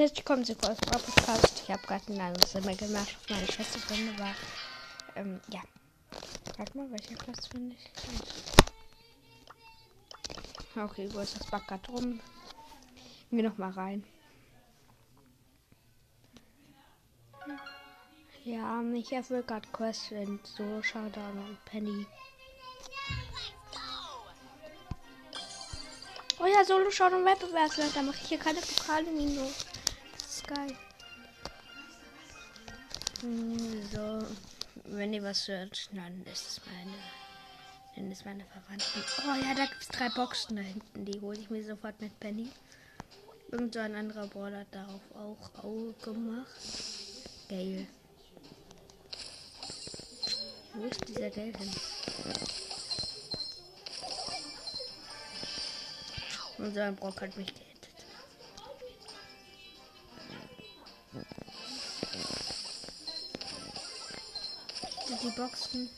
herzlich willkommen zu Cross Podcast. Ich habe gerade ein anderes Zimmer gemacht, auf meine Schwester drin war. Ähm, ja. Sag mal, welcher Platz finde ich? Okay, wo ist das Backgrad rum? Gehen wir noch mal rein. Ja, ich erfülle gerade Quest in so Showdown und Penny. Oh ja, Solo Showdown Wettbewerbswert. Da mache ich hier keine Pokale Minus. Geil. Hm, So, wenn ihr was hört, dann ist es meine. Dann ist meine Verwandten. Oh ja, da gibt es drei Boxen da hinten. Die hole ich mir sofort mit Penny. Irgend so ein anderer Brawler hat darauf auch Auge gemacht. Geil. Wo ist dieser Geld hin? Unser Brock hat mich die Boxen?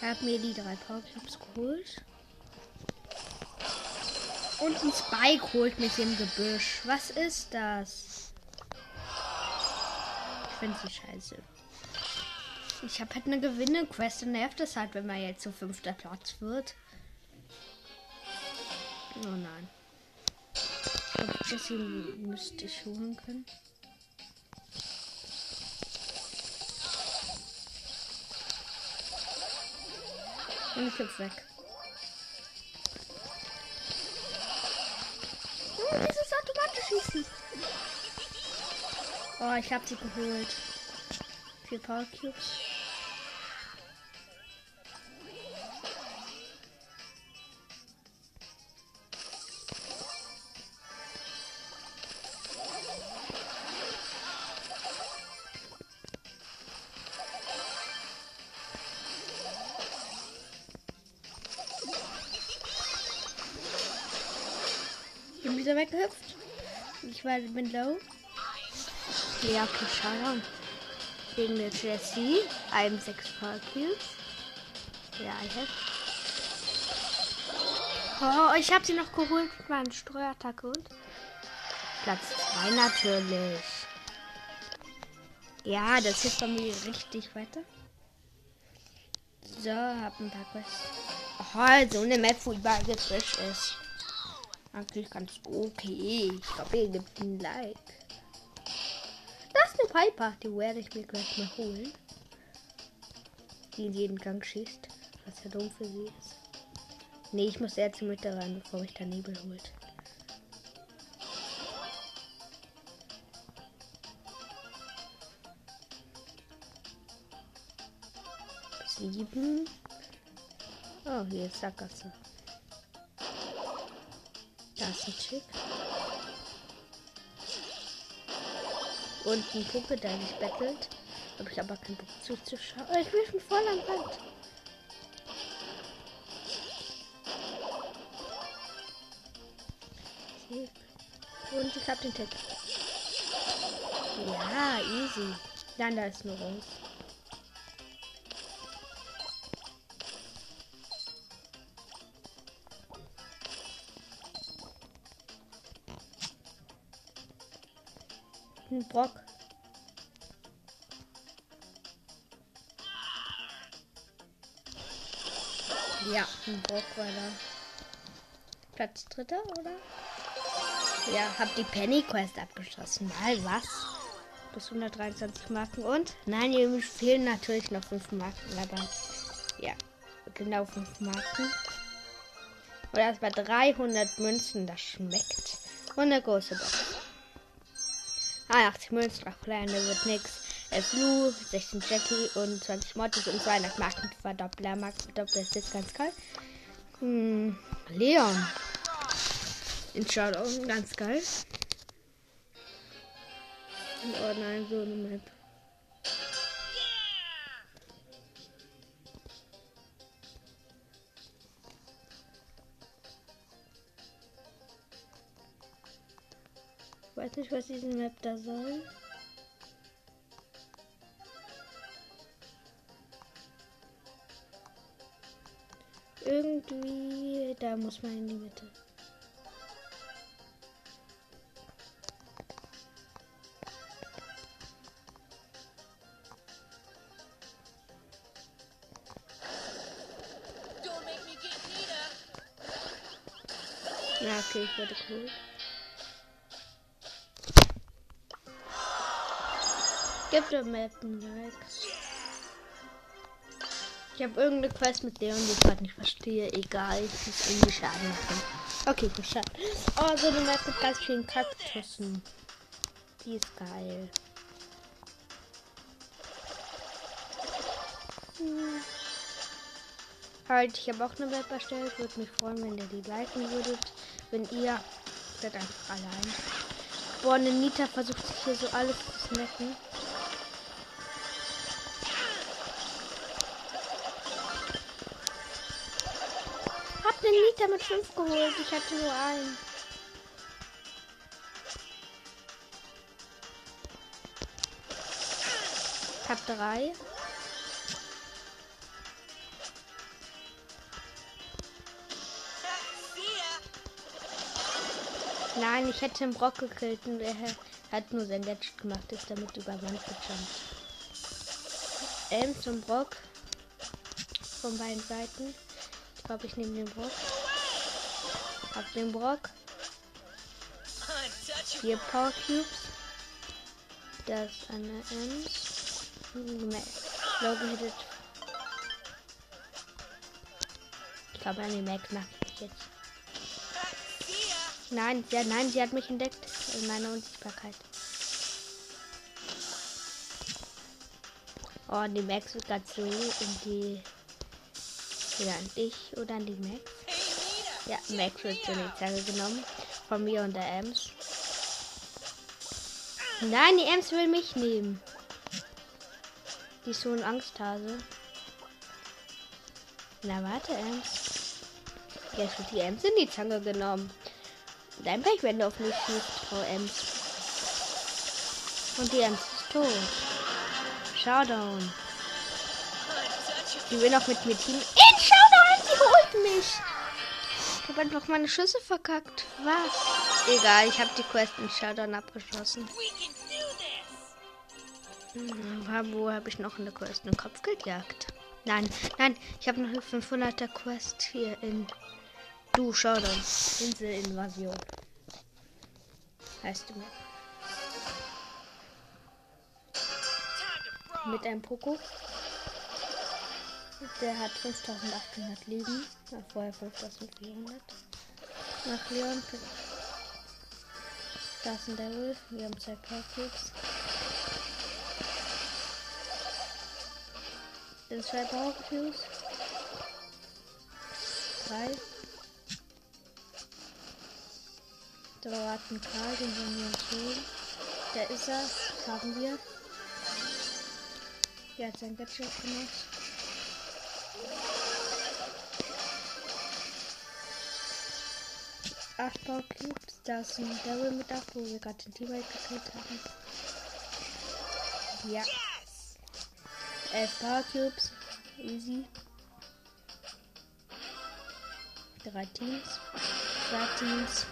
Er hat mir die drei Powercubes geholt. Und ein Spike holt mich im Gebüsch. Was ist das? Ich finde sie scheiße. Ich habe halt eine Gewinne-Quest und nervt es halt, wenn man jetzt zu fünfter Platz wird. Oh nein. Ich glaube, Jesse müsste ich holen können. Und ich hüpf weg. Oh, dieses automatisch schießen. Oh, ich habe sie geholt. Vier Power Cubes. Ich war bin low. Ja, okay, schau Gegen eine Jessie. Einem 6 Power Cubes. Ja, ich hab. Oh, ich habe sie noch geholt mit meiner Streuattacke und Platz 2 natürlich. Ja, das hilft bei mir richtig weiter. So, hab ein paar Quests. Oh, so eine Map, wo überall gefrisch ist. Eigentlich ganz okay. Ich glaube, ihr gibt ein Like. Das ist eine Piper. Die werde ich mir gleich mal holen. Die in jeden Gang schießt. Was ja dumm für sie ist. Nee, ich muss eher zur Mitte rein, bevor mich der Nebel holt. Sieben. Oh, hier ist Sackgasse. Da ist ein Chick. Und ein Puppe, der sich bettelt. Habe ich aber keinen Bock zuzuschauen. Oh, ich bin schon voll am Rand. Tick. Und ich habe den Tick. Ja, easy. Dann da ist nur uns. Brock. Ja, ein Brock war da. Platz dritter, oder? Ja, hab die Penny Quest abgeschlossen. Mal was? Bis 123 Marken und? Nein, hier fehlen natürlich noch 5 Marken, aber ja, genau 5 Marken. Und das war 300 Münzen, das schmeckt. Und eine große Box. 81 Münzen, 8 kleine wird nix. 11 Lu, 16 Jackie und 20 Mortis und 200 Marken Verdoppler. Marken Verdoppler ist jetzt ganz geil. Hm, Leon. In Showdown, ganz geil. Oh nein, so eine Map. weiß nicht, was diese Map da soll. Irgendwie, da muss man in die Mitte. Okay, ich wurde cool. Gibt der Map ein Like. Ich habe irgendeine Quest mit Leon, die ich gerade nicht verstehe. Egal, ich muss irgendwie Schaden machen. Okay, geschafft. Oh, so eine Map mit ganz vielen Kaktussen. Die ist geil. Hm. Halt, ich habe auch eine Map erstellt. Würde mich freuen, wenn ihr die liken würdet. Wenn ihr seid einfach allein. Boah, eine Nita versucht sich hier so alles zu snacken. Den Nita mit 5 geholt. Ich hatte nur einen. Ich hab drei. Nein, ich hätte den Brock gekillt und er hat nur sein Gadget gemacht, ist damit über Wand gejumpt. Elms und Brock von beiden Seiten. Glaube, ich nehme den Brock. Hab den Brock. Vier Power Cubes. Das ist eine Ems. Low gehittet. Ich glaube, die Mac nach ich jetzt. Nein, ja, nein, sie hat mich entdeckt in meiner Unsichtbarkeit. Oh, die Max wird gerade so in die. Ja, an dich oder an die Max? Ja, Max wird die Zange genommen. Von mir und der Ems. Nein, die Ems will mich nehmen. Die ist so ein Angsthase. Na, warte, Ems. Jetzt wird die Ems in die Zange genommen. Dein Pech, wenn du auf mich schießt, Frau Ems. Und die Ems ist tot. Showdown. Die will noch mit mir Team. In Holt mich. Ich habe einfach meine Schüsse verkackt. Was? Egal, ich habe die Quest in Showdown abgeschlossen. Hm, wo habe ich noch eine Quest in den Kopf gejagt? Nein, nein, ich habe noch eine 500er Quest hier in Du, dann. Inselinvasion. Heißt du mir. Mit einem Poco. Der hat 5800 Leben. Ja, vorher 5400. Nach Leon. Da ist ein Devil. Wir haben zwei. Das sind zwei Power-Cubes. Drei. Da war ein Karl, den wollen wir uns holen. Der ist er. Haben wir. Der hat sein Gadget gemacht. Acht Power Cubes. Da ist ein Devil mit acht, wo wir gerade den Teammate gekillt haben. Ja. Elf Power Cubes. Easy. Drei Teams. Zwei Teams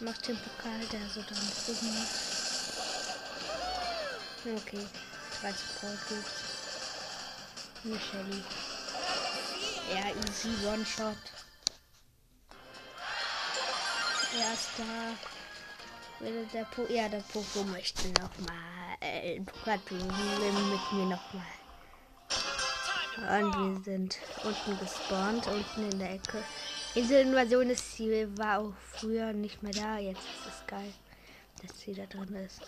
macht den Pokal, der so dann oben macht. Okay, 13 Power Cubes. Michelle. Ja, easy One-Shot. Erster. Will der po ja, der Popo möchte nochmal äh, mit mir nochmal. Und wir sind unten gespawnt, unten in der Ecke. Inselinvasion ist sie war auch früher nicht mehr da. Jetzt ist es geil, dass sie da drin ist.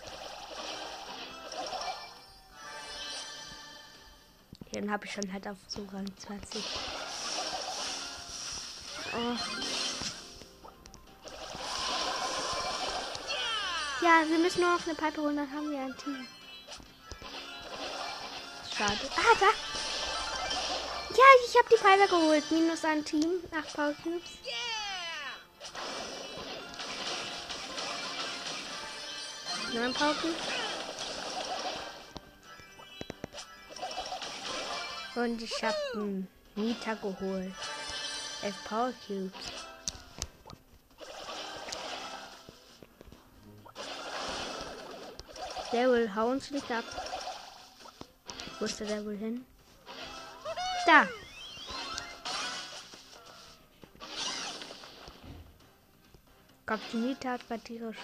Dann habe ich schon halt auf so Rang 20. Oh. Ja, wir müssen nur noch eine Pipe holen, dann haben wir ein Team. Schade. Ah, da! Ja, ich habe die Pfeiler geholt. Minus ein Team. Acht Power Cubes. Neun Power Cubes. Und ich habe einen Mieter geholt. Elf Power Cubes. Der will hauen nicht ab. Wo ist der wohl hin? Da. glaube, die hat gerade tierisch.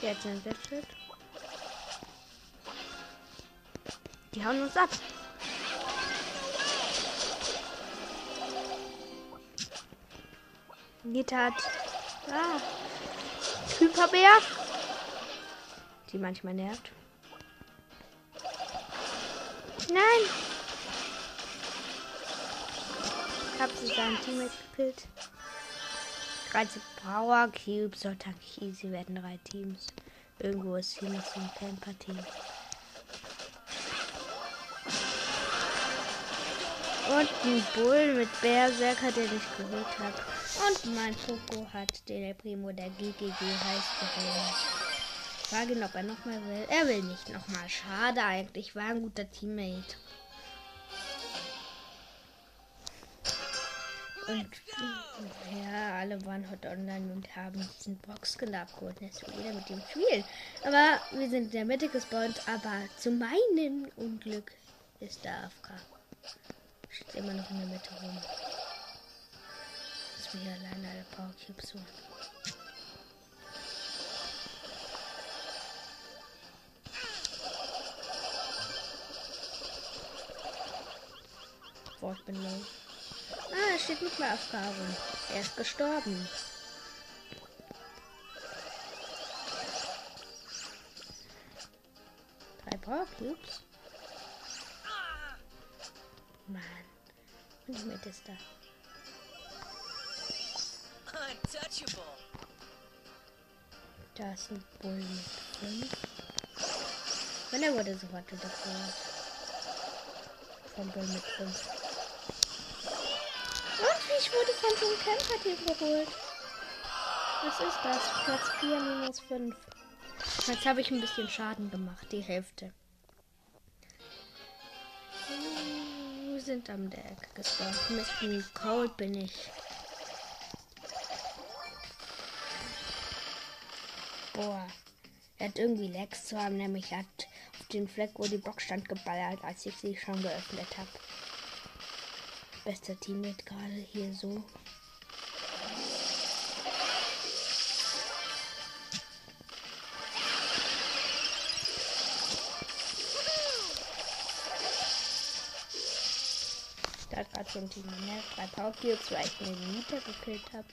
Jetzt ein Gadget. Die hauen uns ab. Hat. Ah. Hyperbär. Die manchmal nervt. Nein! Ich hab sie seinen Teammate gekillt. 13 Power Cubes. So, danke easy werden drei Teams. Irgendwo ist hier noch so ein Camper-Team. Und ein Bull mit Berserker, den ich geholt habe. Und mein Poco hat den Primo der GGG heiß geholt. Frage ihn, ob er nochmal will. Er will nicht nochmal. Schade eigentlich. War ein guter Teammate. Und ja, alle waren heute online und haben diesen Boxskin abgeholt. Jetzt wieder mit dem Spiel. Aber wir sind in der Mitte gespawnt. Aber zu meinem Unglück ist der AFK. Steht immer noch in der Mitte rum. Wir hier alleine alle Power Cubes holen. Boah, ich bin low. Ah, er steht nicht mehr auf Karin. Er ist gestorben. Drei Power Cubes. Mann. Und die Mitte ist da. Da ist ein Bull mit 5. Und er wurde sofort wiedergeholt. Vom Bull mit 5. Und ich wurde von so einem Camper-Team geholt. Was ist das? Platz 4 minus 5. Jetzt habe ich ein bisschen Schaden gemacht, die Hälfte. Wir sind am der Ecke gespawnt. Mr. Cold bin ich. Boah. Er hat irgendwie Lags zu haben, nämlich hat auf den Fleck, wo die Box stand, geballert, als ich sie schon geöffnet habe. Bester Teammate gerade hier so. Da hat gerade so ein Team mehr. Drei Power Cubes, weil ich den Mieter gekillt habe.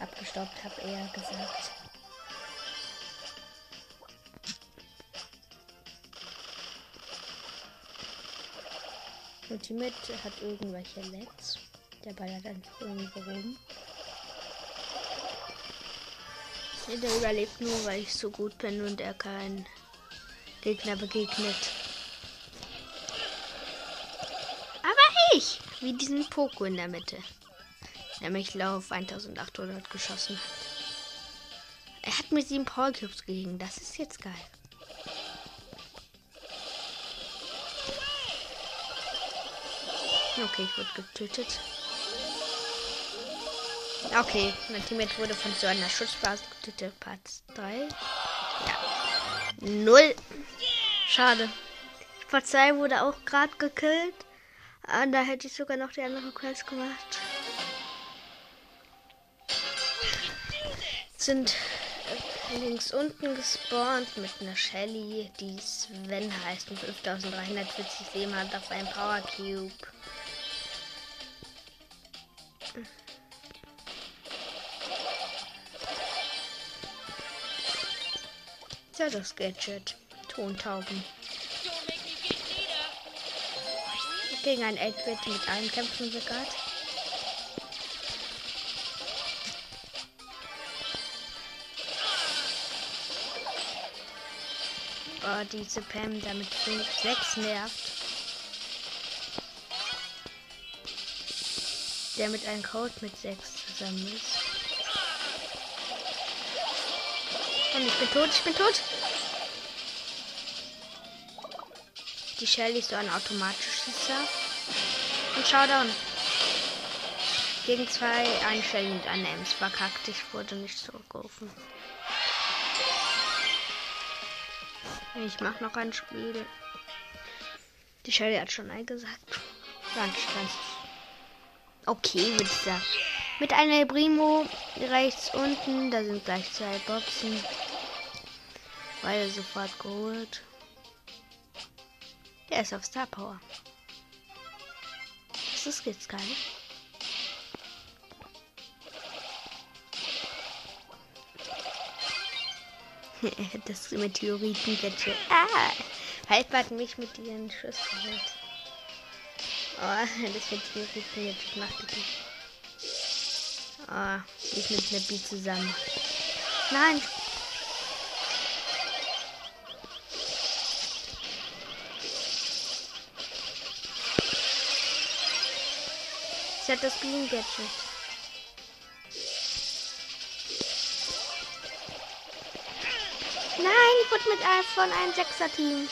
Abgestoppt habe, eher gesagt. Teammate hat irgendwelche Lags. Der ballert einfach irgendwo rum. Der überlebt nur, weil ich so gut bin und er keinen Gegner begegnet. Aber ich! Wie diesen Poko in der Mitte. Der mich auf 1800 geschossen hat. Er hat mir sieben Power Cubes gegeben. Das ist jetzt geil. Okay, ich wurde getötet. Okay, mein Teammate wurde von so einer Schutzbasis getötet. Part 3. Ja. Null. Schade. Polizei wurde auch gerade gekillt. Ah, da hätte ich sogar noch die andere Quest gemacht. Sind äh, links unten gespawnt mit einer Shelly, die Sven heißt und 5340 Leben hat auf einem Power Cube. Ja, das Gadget. Tontauben. Gegen ein 8-Bit mit allen kämpfen gerade. Oh, diese Pam damit 5, 6 nervt. Der mit einem Code mit 6 zusammen ist. Und ich bin tot, ich bin tot. Die Shelly ist so ein automatischer. Und Showdown. Gegen zwei, eine Shelly und eine Ems verkackt. Ich wurde nicht zurückgerufen. Ich mach noch ein Spiel. Die Shelly hat schon eingesagt. Ganz, ganz. Okay, würde ich sagen. Mit einer Primo rechts unten. Da sind gleich zwei Boxen. Beide sofort geholt. Der ist auf Star Power. Das ist jetzt geil. das Meteoriten-Gadget. Ah! Hat mich mit ihren Schuss geholt. Oh, das Meteoriten-Gadget macht die. Oh, ich mit Nabi zusammen. Nein! Hat das Green Gadget. Nein, ich wurde mit einem von einem Sechser-Team.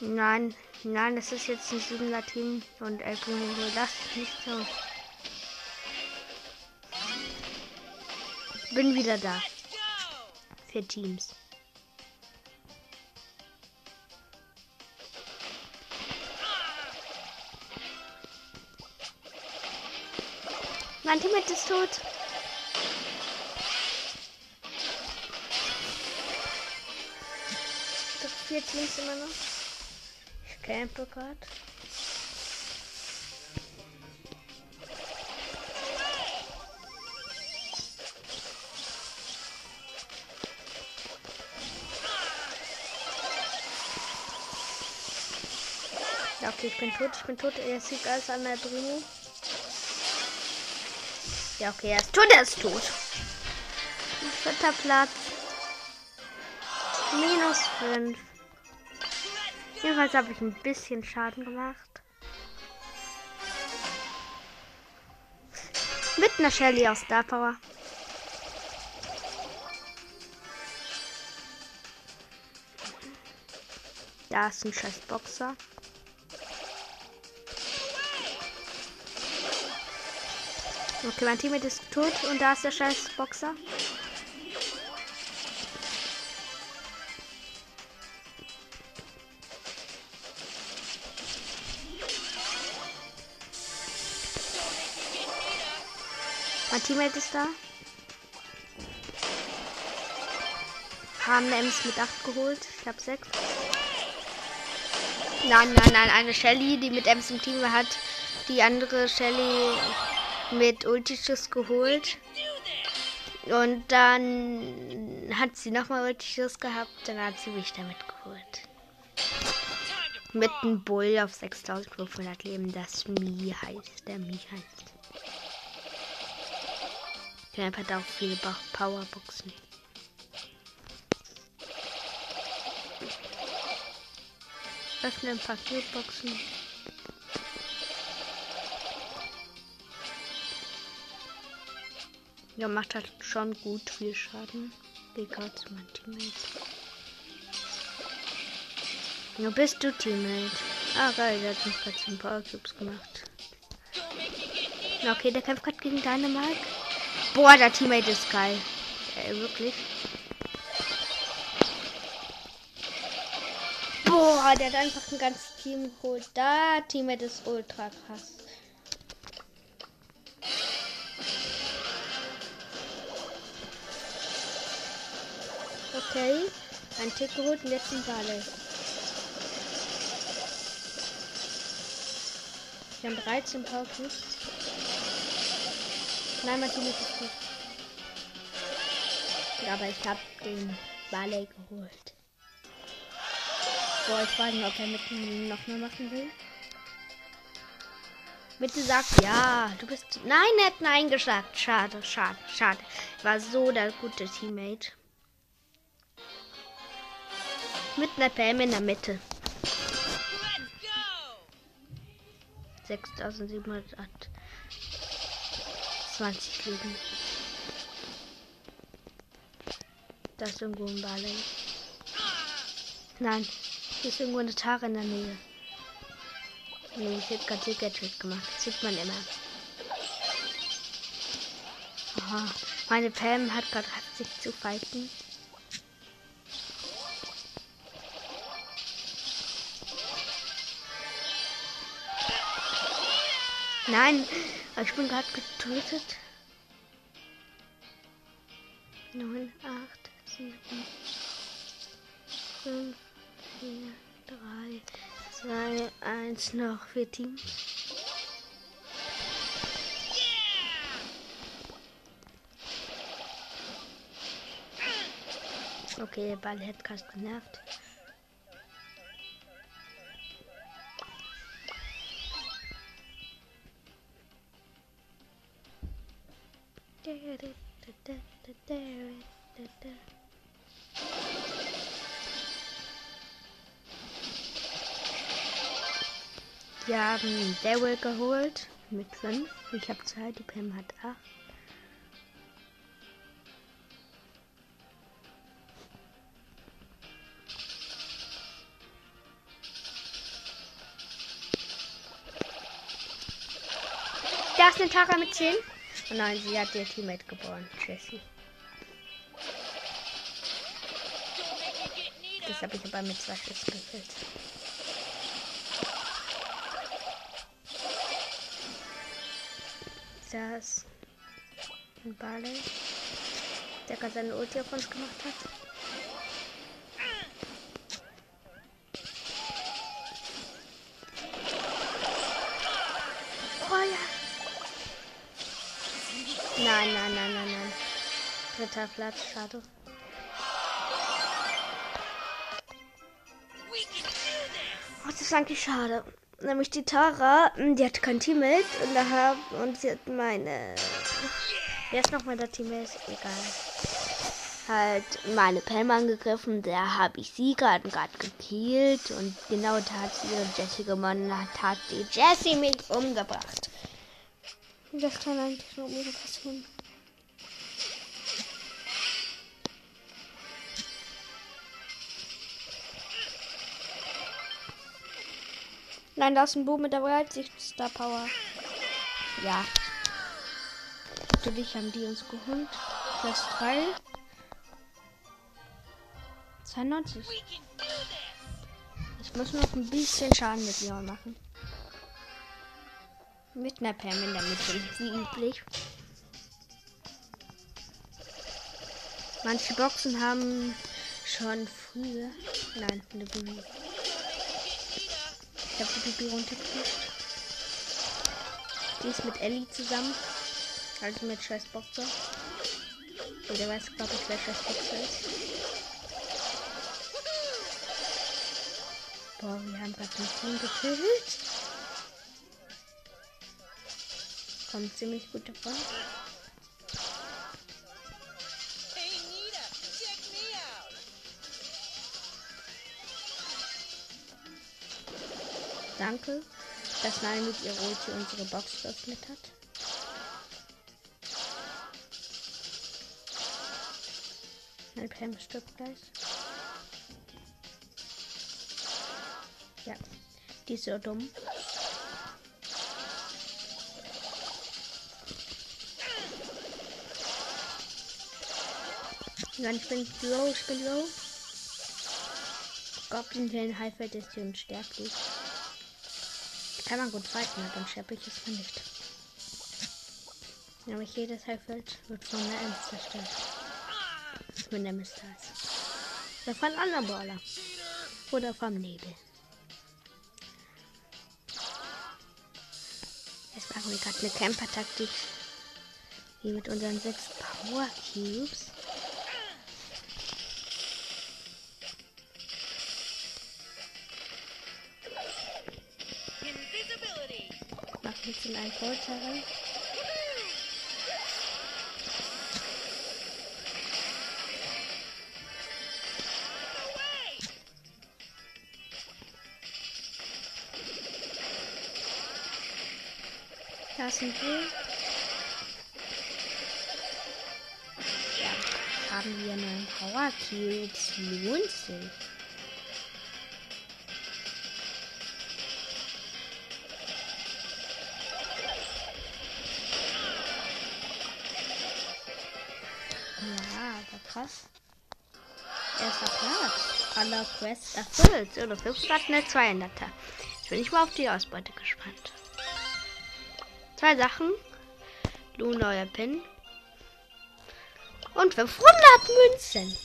Nein, nein, das ist jetzt ein Siebener Team und El Primo das ist nicht so. Bin wieder da. Für Teams. Mein Teammate ist tot. Doch vier Teams immer noch. Ich campe gerade. Okay, ich bin tot, ich bin tot. Er sieht alles an der Primo. Ja, okay, er ist tot, er ist tot. Vierter Platz. Minus 5. Jedenfalls habe ich ein bisschen Schaden gemacht. Mit einer Shelly aus Star Power. Da ist ein scheiß Boxer. Okay, mein Teammate ist tot und da ist der scheiß Boxer. Mein Teammate ist da. Haben Ems mit 8 geholt. Ich habe 6. Nein, nein, nein, eine Shelly, die mit Ems im Team hat. Die andere Shelly mit Ultischuss geholt. Und dann hat sie nochmal Ultischuss gehabt. Dann hat sie mich damit geholt. Mit einem Bull auf 6500 Leben, das Mi heißt. Der Mi heißt. Der hat auch viele Powerboxen. Öffne ein paar Paketboxen. Ja, macht halt schon gut viel Schaden. Geh gerade zu meinem Teammate. Wo bist du, Teammate? Ah, geil, der hat mich gerade zum Power Cubes gemacht. Okay, der kämpft gerade gegen Mark. Boah, der Teammate ist geil. Äh, wirklich. Boah, der hat einfach ein ganzes Team geholt. Da, Teammate ist ultra krass. Okay, ein Tick geholt und jetzt wir alle. Wir haben 13 Power Cubes. Nein, mein Team ist. Ja, aber ich habe den Barley geholt. Boah, ich weiß nicht, ob er mit mir noch mehr machen will. Bitte sag ja. Du bist. Nein, er hat nein gesagt. Schade, schade, schade. War so der gute Teammate. Mit einer Pam in der Mitte. 6720 Leben. Da ist irgendwo ein Barley. Nein, hier ist irgendwo eine Tare in der Nähe. Nee, ich habe gerade Gadget gemacht. Das sieht man immer. Aha. Meine Pam hat gerade sich zu fighten. Nein, ich bin gerade getötet. 9, 8, 7, 5, 4, 3, 2, 1, noch 4 Teams. Okay, der Ball hat gerade genervt. Wir haben Daryl geholt mit 5. Ich habe 2, die Pam hat 8. Da ist eine Tara mit 10. Oh nein, sie hat ihr Teammate geboren, Jessie. Das habe ich aber mit zwei Schüssen gefüllt. Das ein Barley, der gerade seine Ulti auf uns gemacht hat. Dritter Platz, schade. Oh, das ist eigentlich schade. Nämlich die Tara, hm, die hat kein Teammate und, da hab, und sie hat meine. Wer ist nochmal der Teammate? Egal. Halt meine Pam angegriffen, da habe ich sie gerade gerade gekillt und genau da hat sie ihre Jessie gewonnen, hat, hat die Jessie mich umgebracht. Das kann eigentlich nur mir passieren. Nein, da ist ein Boom mit der Weitsicht Star Power. Ja. Natürlich haben die uns geholt. Plus 3. 92. Ich muss noch ein bisschen Schaden mit Leon machen. Mit einer Pam in der Mitte, wie üblich. Manche Boxen haben schon früher. Nein, eine Bibi. Ich habe die Bibi runtergekriegt. Die ist mit Ellie zusammen. Also mit Scheiß Boxer. Und der weiß, glaube ich, wer Scheiß Boxer ist. Boah, wir haben gerade den Team getötet. Kommt ziemlich gut davon. Danke, dass Nani mit ihrer Ulti unsere Box geöffnet hat. Mein Pam stirbt gleich. Ja, die ist so dumm. Nein, ich bin low, ich bin low. Goblin in Highfield ist hier unsterblich. Kann man gut fighten, aber unsterblich ist man nicht. Nämlich jedes Highfield wird von der Ems zerstört. Mit der Mistals. Oder von anderen Baller. Oder vom Nebel. Jetzt machen wir gerade eine Camper-Taktik. Wie mit unseren sechs Power Cubes. Jetzt in einen Vorteil rein. Da sind wir. Ja, haben wir neuen Power Cubes. Lohnt sich. Aller Quests erfüllt. Oder 5 statt eine 200er. Jetzt bin ich mal auf die Ausbeute gespannt. Zwei Sachen. Lu neuer Pin. Und 500 Münzen.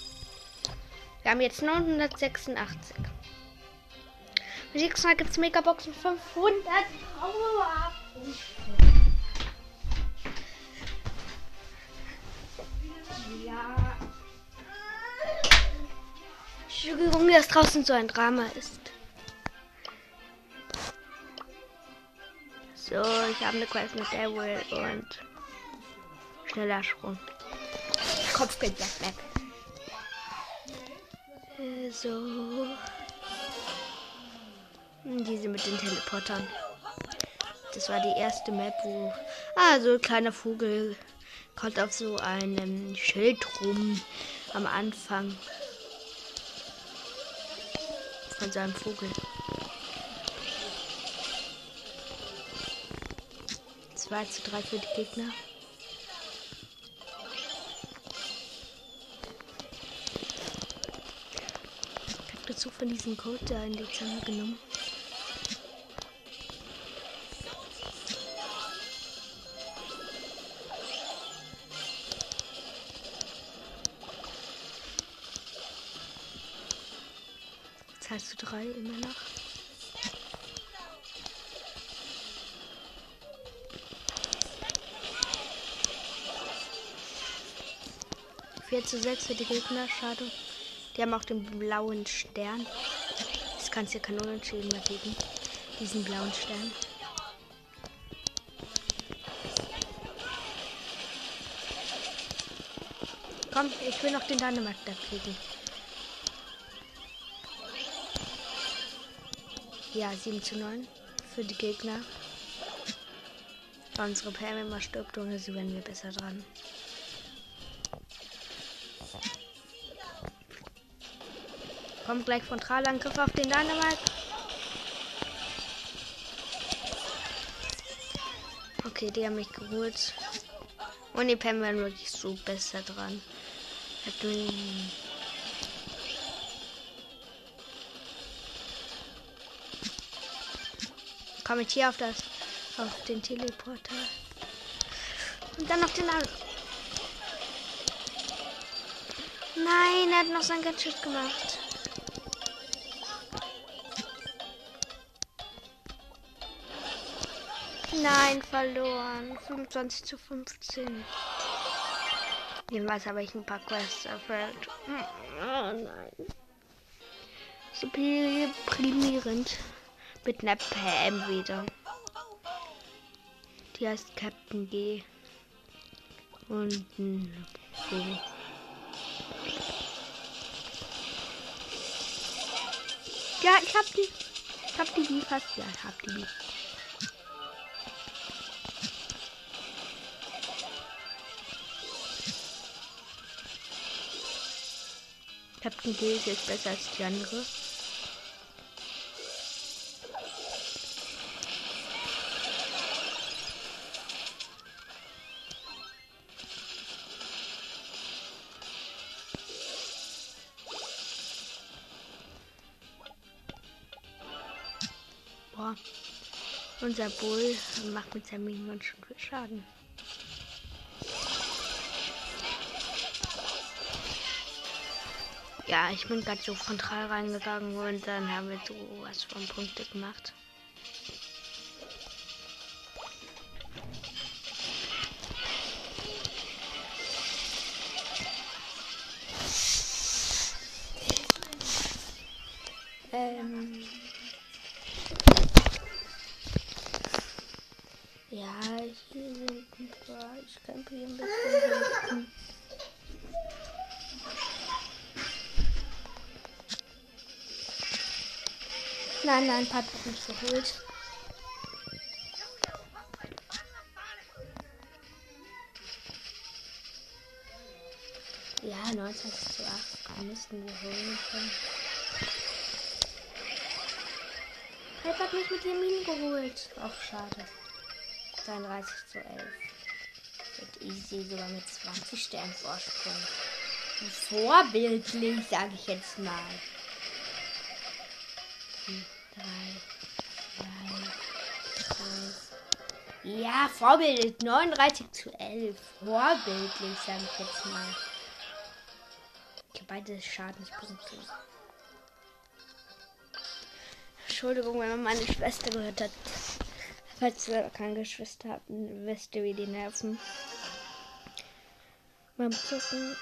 Wir haben jetzt 986. Nächstes Mal gibt es Megaboxen 500 Power. Ja. Entschuldigung, dass draußen so ein Drama ist. So, ich habe eine Quest mit Devil und schneller Sprung. Kopfgeld weg. Äh, So. Diese mit den Teleportern. Das war die erste Map, wo. Ah, so ein kleiner Vogel kommt auf so einem Schild rum am Anfang. Von seinem Vogel. 2 zu 3 für die Gegner. Ich habe dazu von diesem Code da in Zange genommen. Zu sechs für die Gegner, schade. Die haben auch den blauen Stern. Das kann es ja kein mehr geben. Diesen blauen Stern. Komm, ich will noch den Dynamite da kriegen. Ja, 7 zu 9 für die Gegner. Unsere Pam immer stirbt, ohne sie werden wir besser dran. Kommt gleich Frontalangriff auf den Dynamite. Okay, die haben mich geholt. Und die Pam werden wirklich so besser dran. Komm ich hier auf das, auf den Teleporter. Und dann noch den anderen. Nein, er hat noch sein Gadget gemacht. Nein, verloren. 25 zu 15. Jedenfalls habe ich ein paar Quests erfüllt. Oh nein. So deprimierend. Mit einer Pam wieder. Die heißt Captain G. Und ein Vogel. Ja, ich hab die. Ich hab die wie fast. Ja, ich hab die Captain G ist jetzt besser als die andere. Boah. Unser Bull macht mit seinem Minion schon viel Schaden. Ja, ich bin gerade so frontal reingegangen und dann haben wir so was von Punkte gemacht. Nein, Pat hat mich geholt. Ja, 19 zu 8 müssten wir holen können. Pat hat mich mit Jamin geholt. Auch schade. 32 zu 11. Wird easy, sogar mit 20 Sternen Vorsprung. Vorbildlich, sage ich jetzt mal. Ja, vorbildlich. 39 zu 11. Vorbildlich, sage ich jetzt mal. Ich habe beide Schadenspunkte. Entschuldigung, wenn man meine Schwester gehört hat. Falls ihr keine Geschwister habt, wisst ihr, wie die nerven. Beim Zucken.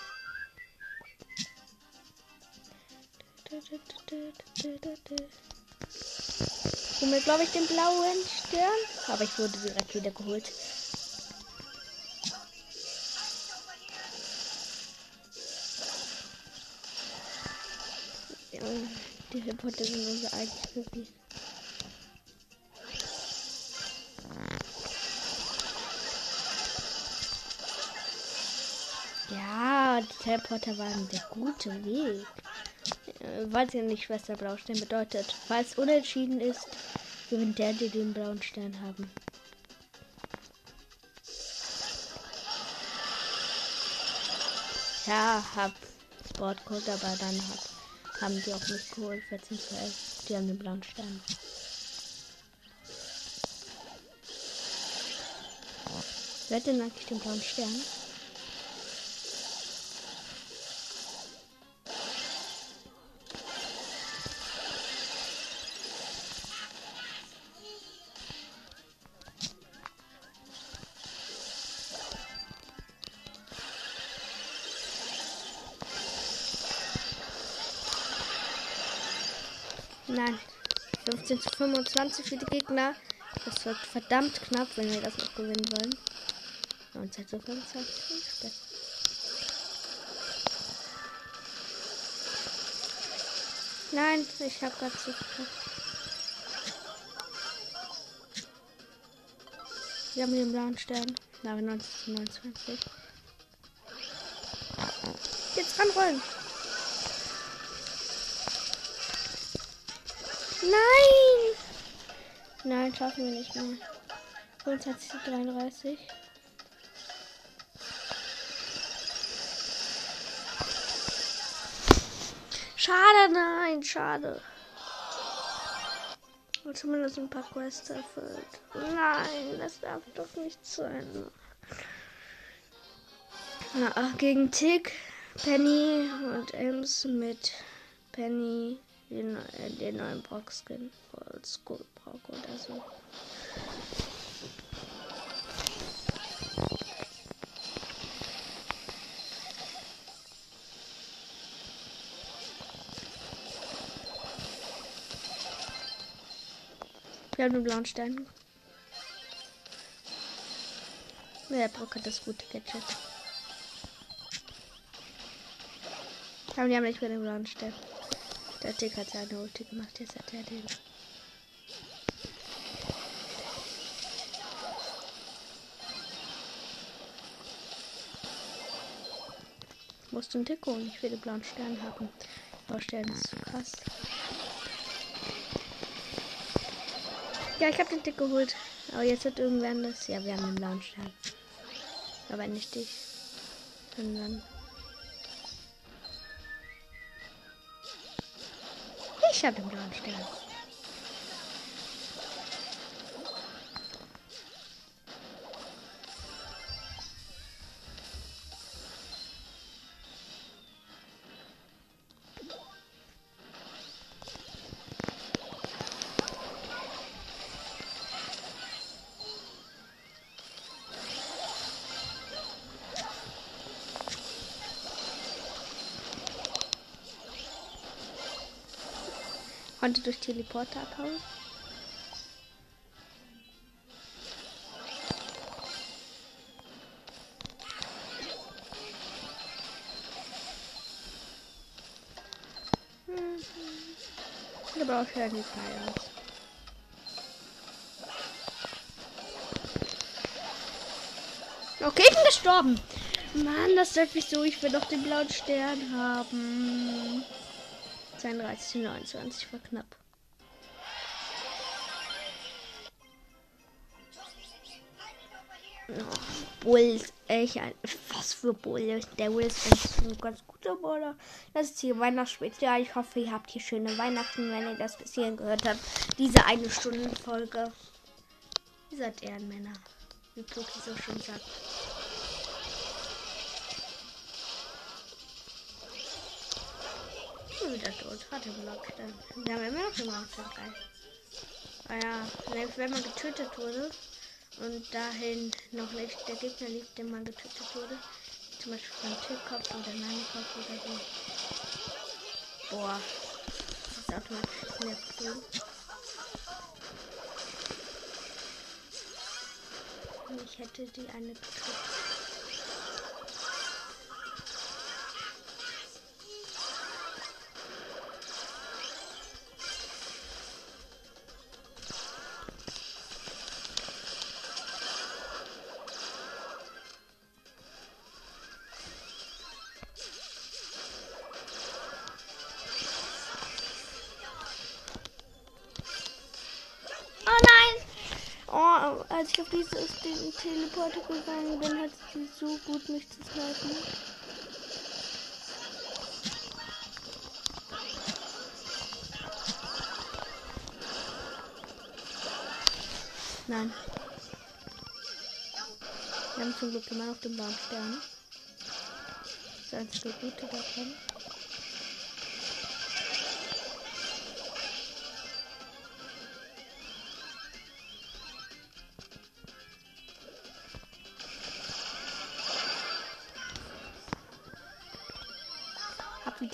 Hol mir, glaube ich, den blauen Stern. Aber ich wurde direkt wieder geholt. Ja, die Reporter sind unser eigenes Beweis. Ja, die Teleporter waren der gute Weg. Äh, Falls ihr nicht Schwester Blaustern bedeutet, falls unentschieden ist, gewinnt der, die den blauen Stern haben. Ja, hab Sportcode, aber dann hat, haben die auch nicht geholt, 14 zu 11. Die haben den blauen Stern. Wer hat denn eigentlich den blauen Stern? 15 zu 25 für die Gegner. Das wird verdammt knapp, wenn wir das noch gewinnen wollen. 19 zu 25. Nein, ich habe gerade zu. Wir haben einen blauen Stern. Na, 19 zu 29. Jetzt ranrollen. Nein! Nein, schaffen wir nicht mehr. 25 zu 33. Schade, nein, schade. Und zumindest ein paar Quests erfüllt. Nein, das darf doch nicht sein. Ja, gegen Tick, Penny und Ems mit Penny den, äh, den neuen Brock-Skin. School Brock oder so. Wir haben einen blauen Stern. Ja, Brock hat das gute Gadget. Aber die haben nicht mehr den blauen Stern. Der Tick hat seine Ulti gemacht, jetzt hat er den. Musst du einen Tick holen, ich will den blauen Stern haben. Blauer Stern ist zu krass. Ja, ich habe den Tick geholt. Aber jetzt hat irgendwer das. Ja, wir haben den blauen Stern. Aber nicht dich. Sondern. しちゃってことなんですけど。Konnte durch Teleporter abhauen. Mhm. Da brauche ich ja die Feier. Okay, ich bin gestorben. Mann, das läuft nicht so. Ich will doch den blauen Stern haben. 32 zu 29 war knapp. Oh, Bull, ich, was für Bull. Der Bull ist ein ganz guter Baller. Das ist hier Weihnachtsspezial. Ich hoffe, ihr habt hier schöne Weihnachten, wenn ihr das bis hierhin gehört habt. Diese eine Stunden Folge. Ihr seid Ehrenmänner. Wie Poki so schön sagt. Schon wieder tot. Warte, Block. Dann. Wir haben immer noch den Raumschiff geil. Ah ja, selbst wenn man getötet wurde und dahin noch nicht der Gegner liegt, den man getötet wurde, zum Beispiel von Tierkopf oder Neinkopf oder so. Boah, das ist automatisch mehr cool. Ich hätte die eine gekriegt. Dieses den Teleporter gegangen bin, hat sie so gut mich zu snipen. Nein. Wir haben zum Glück immer noch den blauen Stern. Das einzige Gute davon.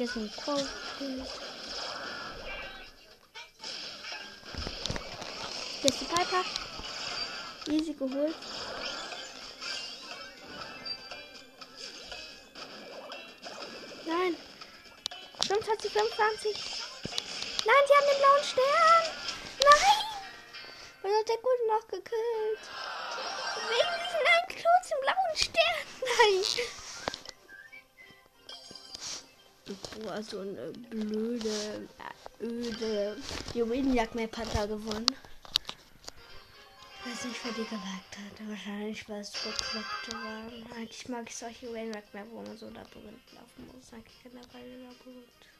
Cold gekillt. Der ist die Piper. Easy geholt. Nein. 25, 25. Nein, sie haben den blauen Stern. Nein. Und hat der Gute noch gekillt. Wegen diesem einen kurzen blauen Stern. Nein. Boah, so eine blöde, äh, öde Juwelenjagd-Map hat er gewonnen. Ich weiß nicht, wer die gewagt hat. Wahrscheinlich, weil es bekloppte waren. Eigentlich mag ich solche Juwelenjagd-Map, wo man so Labyrinth laufen muss. Eigentlich generell Labyrinth.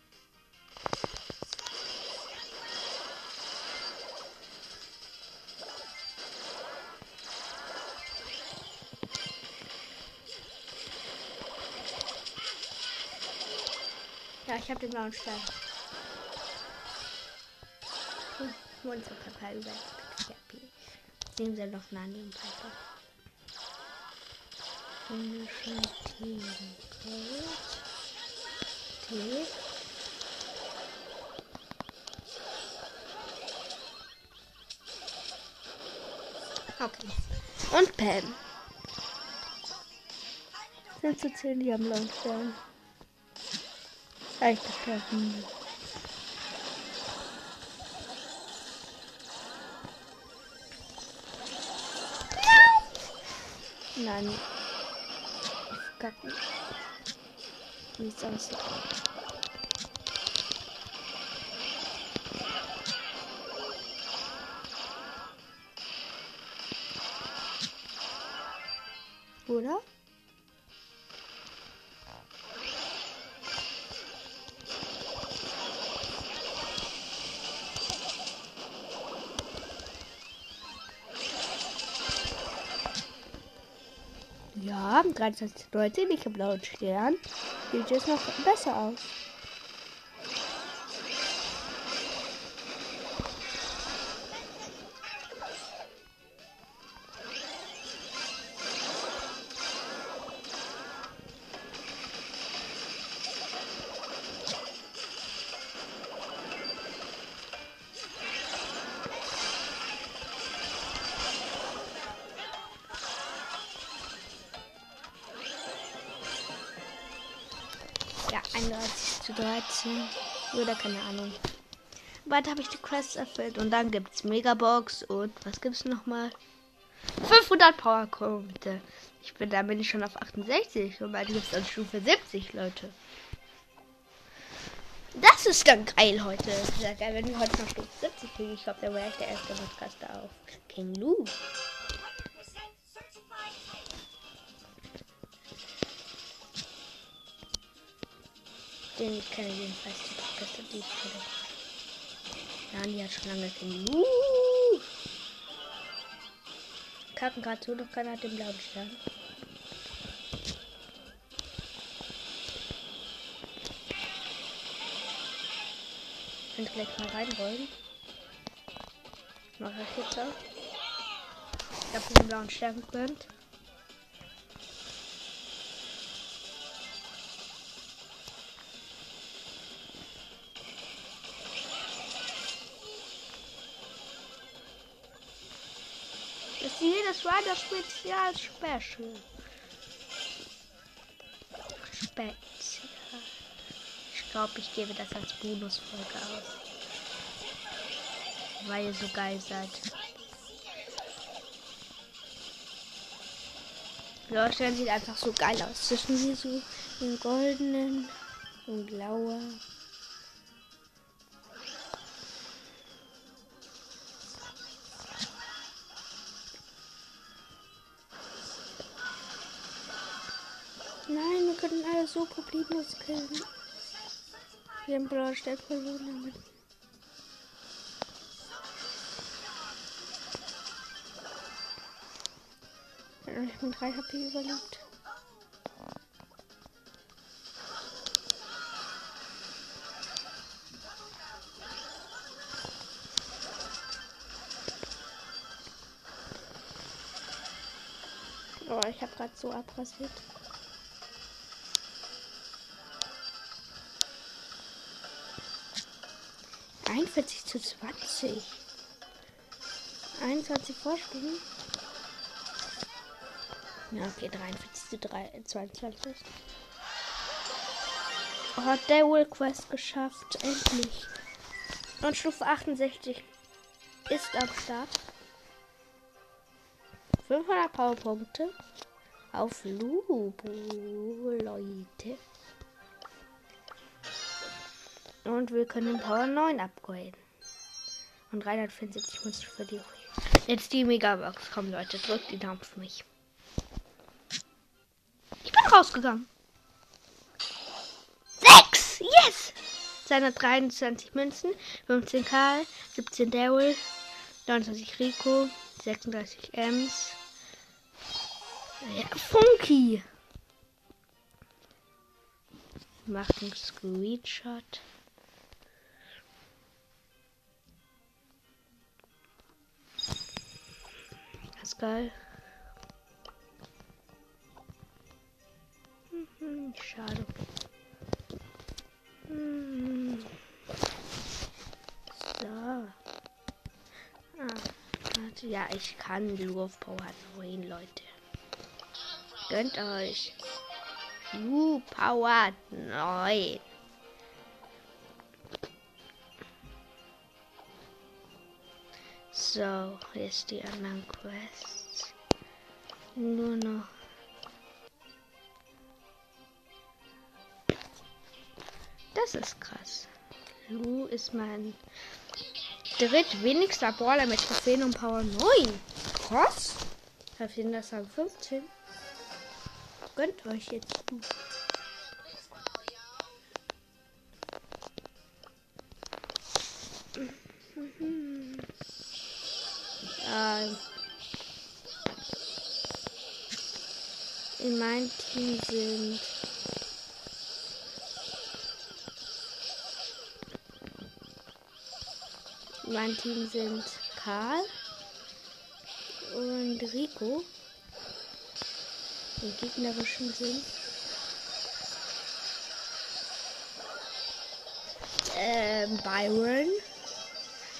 Ich habe den blauen. Hm, Monster Papa über Happy. Nehmen Sie noch einen anderen Piper. Tee. Okay. Und Pam. Sind zu zehn, die haben blauen. Reicht das treffen. Nein. Kacken. Wie es aussieht. 23 Leute, ich habe blauen Stern. Sieht jetzt noch besser aus. Keine Ahnung. Bald habe ich die Quest erfüllt und dann gibt es Megabox und was gibt es nochmal? 500 Powerpunkte. Ich bin da bin ich schon auf 68 und bald gibt es dann Stufe 70, Leute. Das ist dann geil heute. Geil, wenn wir heute noch Stufe 70 kriegen. Ich glaube, dann wäre ich der erste Podcaster auf King Lou. Den ich kenne jedenfalls die Podcaster, die. Ja, die hat schon lange King Lou. verkacken gerade so, noch keiner hat den blauen Stern. Könnt gleich mal reinrollen. Mach ich jetzt auch. Ich hab den blauen Stern gegönnt. Das war das Spezial Special. Spezial. Ich glaube, ich gebe das als Bonusfolge aus. Weil ihr so geil seid. Stellen sieht einfach so geil aus. Zwischen hier so den goldenen und blauer. So problemlos killen. Wir haben blaue Stern verloren damit. Ich bin 3 HP überlebt. Oh, ich habe gerade so abrasiert. Einundvierzig zu 20. 21 Vorsprung. Ja, okay, 43 zu 3, 22. Oh, hat der Will Quest geschafft. Endlich. Und Stufe 68 ist am Start. 500 Powerpunkte auf Lubu, Leute. Und wir können Power 9 upgraden. Und 375 Münzen für die. Jetzt die Megabox. Komm, Leute, drückt die Daumen für mich. Ich bin rausgegangen. 6! Yes! 223 Münzen, 15 Karl, 17 Daryl, 29 Rico, 36 Ems. Ja, Funky! Macht einen Screenshot. Ist geil. Mhm, schade. Mhm. So. Ah, ja, ich kann Blue of Power 9, Leute. Gönnt euch. Blue Power 9. So, jetzt die anderen Quests. Nur noch. Das ist krass. Lu ist mein drittwenigster Brawler mit Trophäen und Power 9. Krass. Ich denn das sagen? 15. Gönnt euch jetzt. In meinem Team sind in meinem Team sind Karl und Rico. Die gegnerischen sind ähm, Byron,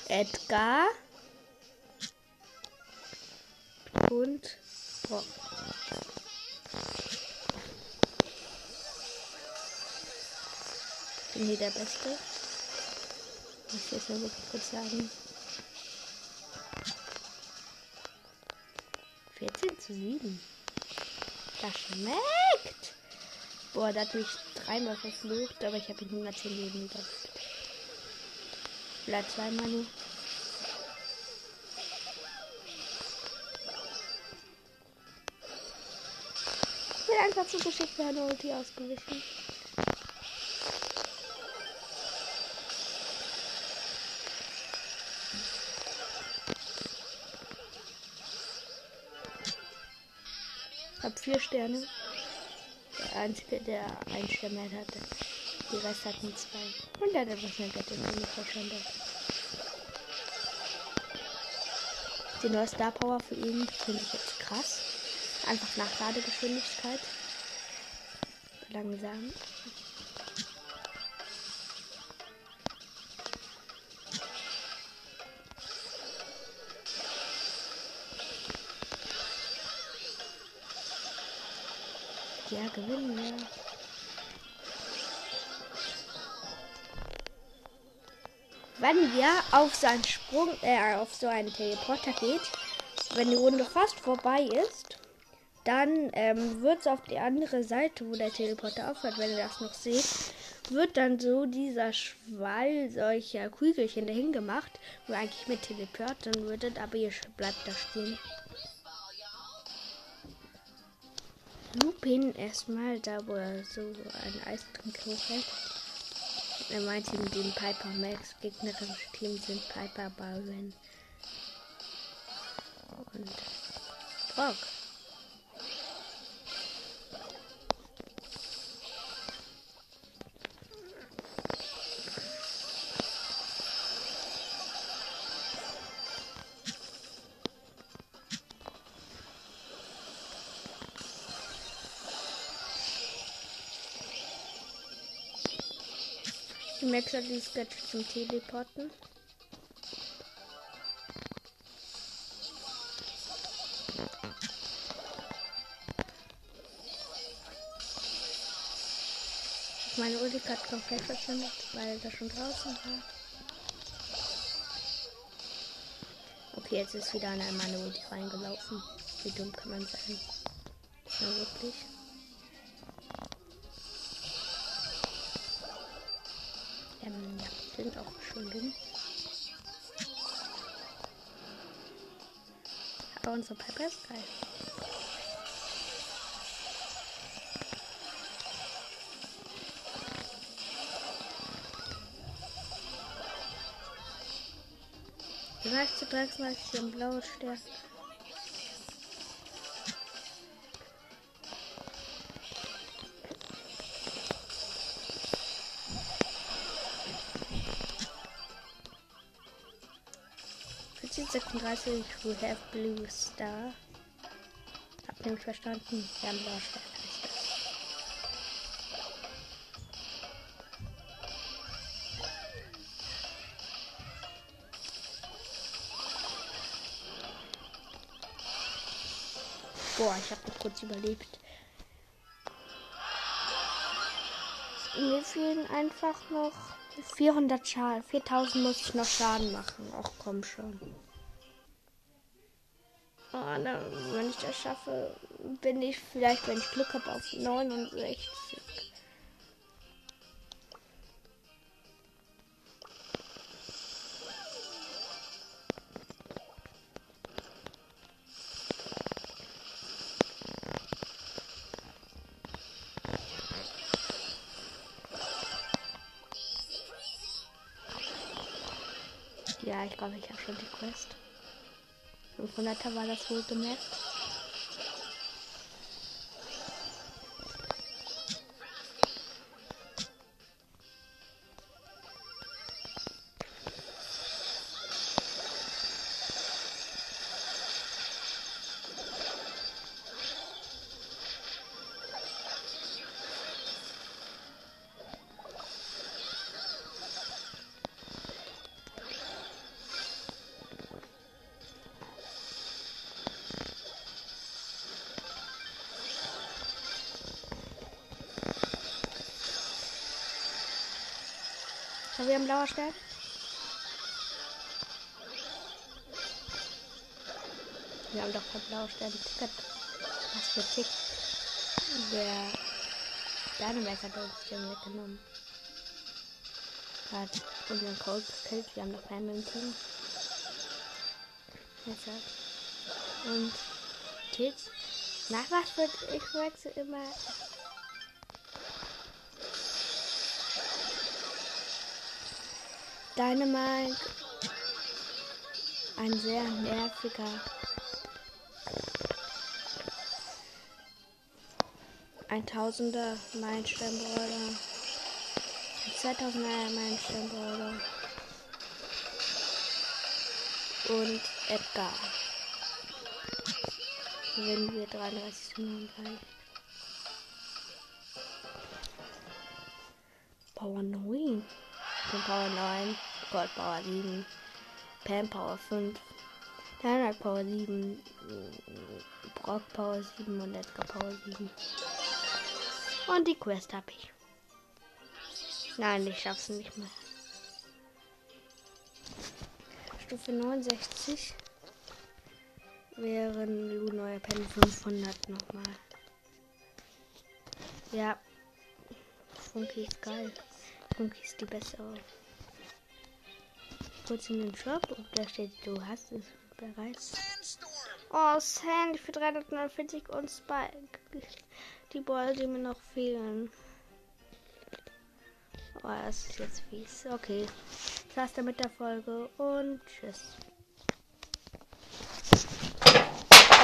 Edgar und Brock. Bin der Beste. Muss ich jetzt mal wirklich kurz sagen. 14 zu 7. Das schmeckt. Boah, da hat mich dreimal verflucht, aber ich habe ihn 110 Leben über. Vielleicht zweimal nur. Ich bin einfach zu geschickt für eine Ulti ausgewichen. vier Sterne. Der einzige, der einen Stern mehr hatte. Die Rest hatten zwei. Und der hat etwas Negatives für mich verschwendet. Die neue Star Power für ihn finde ich jetzt krass. Einfach Nachladegeschwindigkeit. Langsam. Gewinnen wir. Wenn wir auf so einen Sprung, äh, auf so einen Teleporter geht, wenn die Runde fast vorbei ist, dann ähm, wird es auf die andere Seite, wo der Teleporter aufhört, wenn ihr das noch seht, wird dann so dieser Schwall solcher Kügelchen dahin gemacht, wo eigentlich mit teleportern würdet, aber ihr bleibt da stehen. Lupin erstmal da, wo er so ein Eistrink hochhält. Er meint ihm den Piper Max. Gegnerische Team sind Piper, Byron und Brock. Die Max hat die Sketch zum Teleporten. Meine Ulti hat komplett verschwindet, weil er schon draußen war. Okay, jetzt ist wieder einer in meine Ulti reingelaufen. Wie dumm kann man sein? Ja, wirklich. Aber unsere Piper ist geil. Vielleicht zu 33 im blauen Stern. Vierzehn 36, we have blue star. Hab nämlich verstanden, wir haben blaue Stern. Boah, ich habe noch kurz überlebt. Mir fehlen einfach noch 400 Schaden. 4000 muss ich noch Schaden machen. Ach komm schon. Oh, na, wenn ich das schaffe, bin ich vielleicht, wenn ich Glück habe, auf 69. Ja, ich glaube, ich habe schon die Quest. 500er war das wohl gemerkt. So, wir haben blauer Stern. Wir haben doch kein blauer Stern Ticket. Was für Tick. Der Dynamax hat uns den weggenommen. Hat unseren Code gekillt. Wir haben noch keinen im Team. Halt. Und Tits. Nach was wird ich wechsle immer Dynamite. Ein sehr nerviger. 1000er Meilenstein-Brawler. 2000er Meilenstein-Brawler. Und Edgar. Wenn wir 33 zu 39. Power 9. Und Power 9. Gold Power 7. Pam Power 5. Dynamite Power 7. Brock Power 7 und Edgar Power 7. Und die Quest habe ich. Nein, ich schaff's nicht mehr. Stufe 69 wären Lu neuer Pen 500 nochmal. Ja. Funky ist geil. Funky ist die bessere. Kurz in den Shop und da steht, du hast es bereits. Oh, Sandy für 349 und Spike. Die Ball, die mir noch fehlen. Oh, das ist jetzt fies. Okay. Das war's dann mit der Folge und tschüss.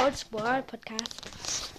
Old Spoil Podcast.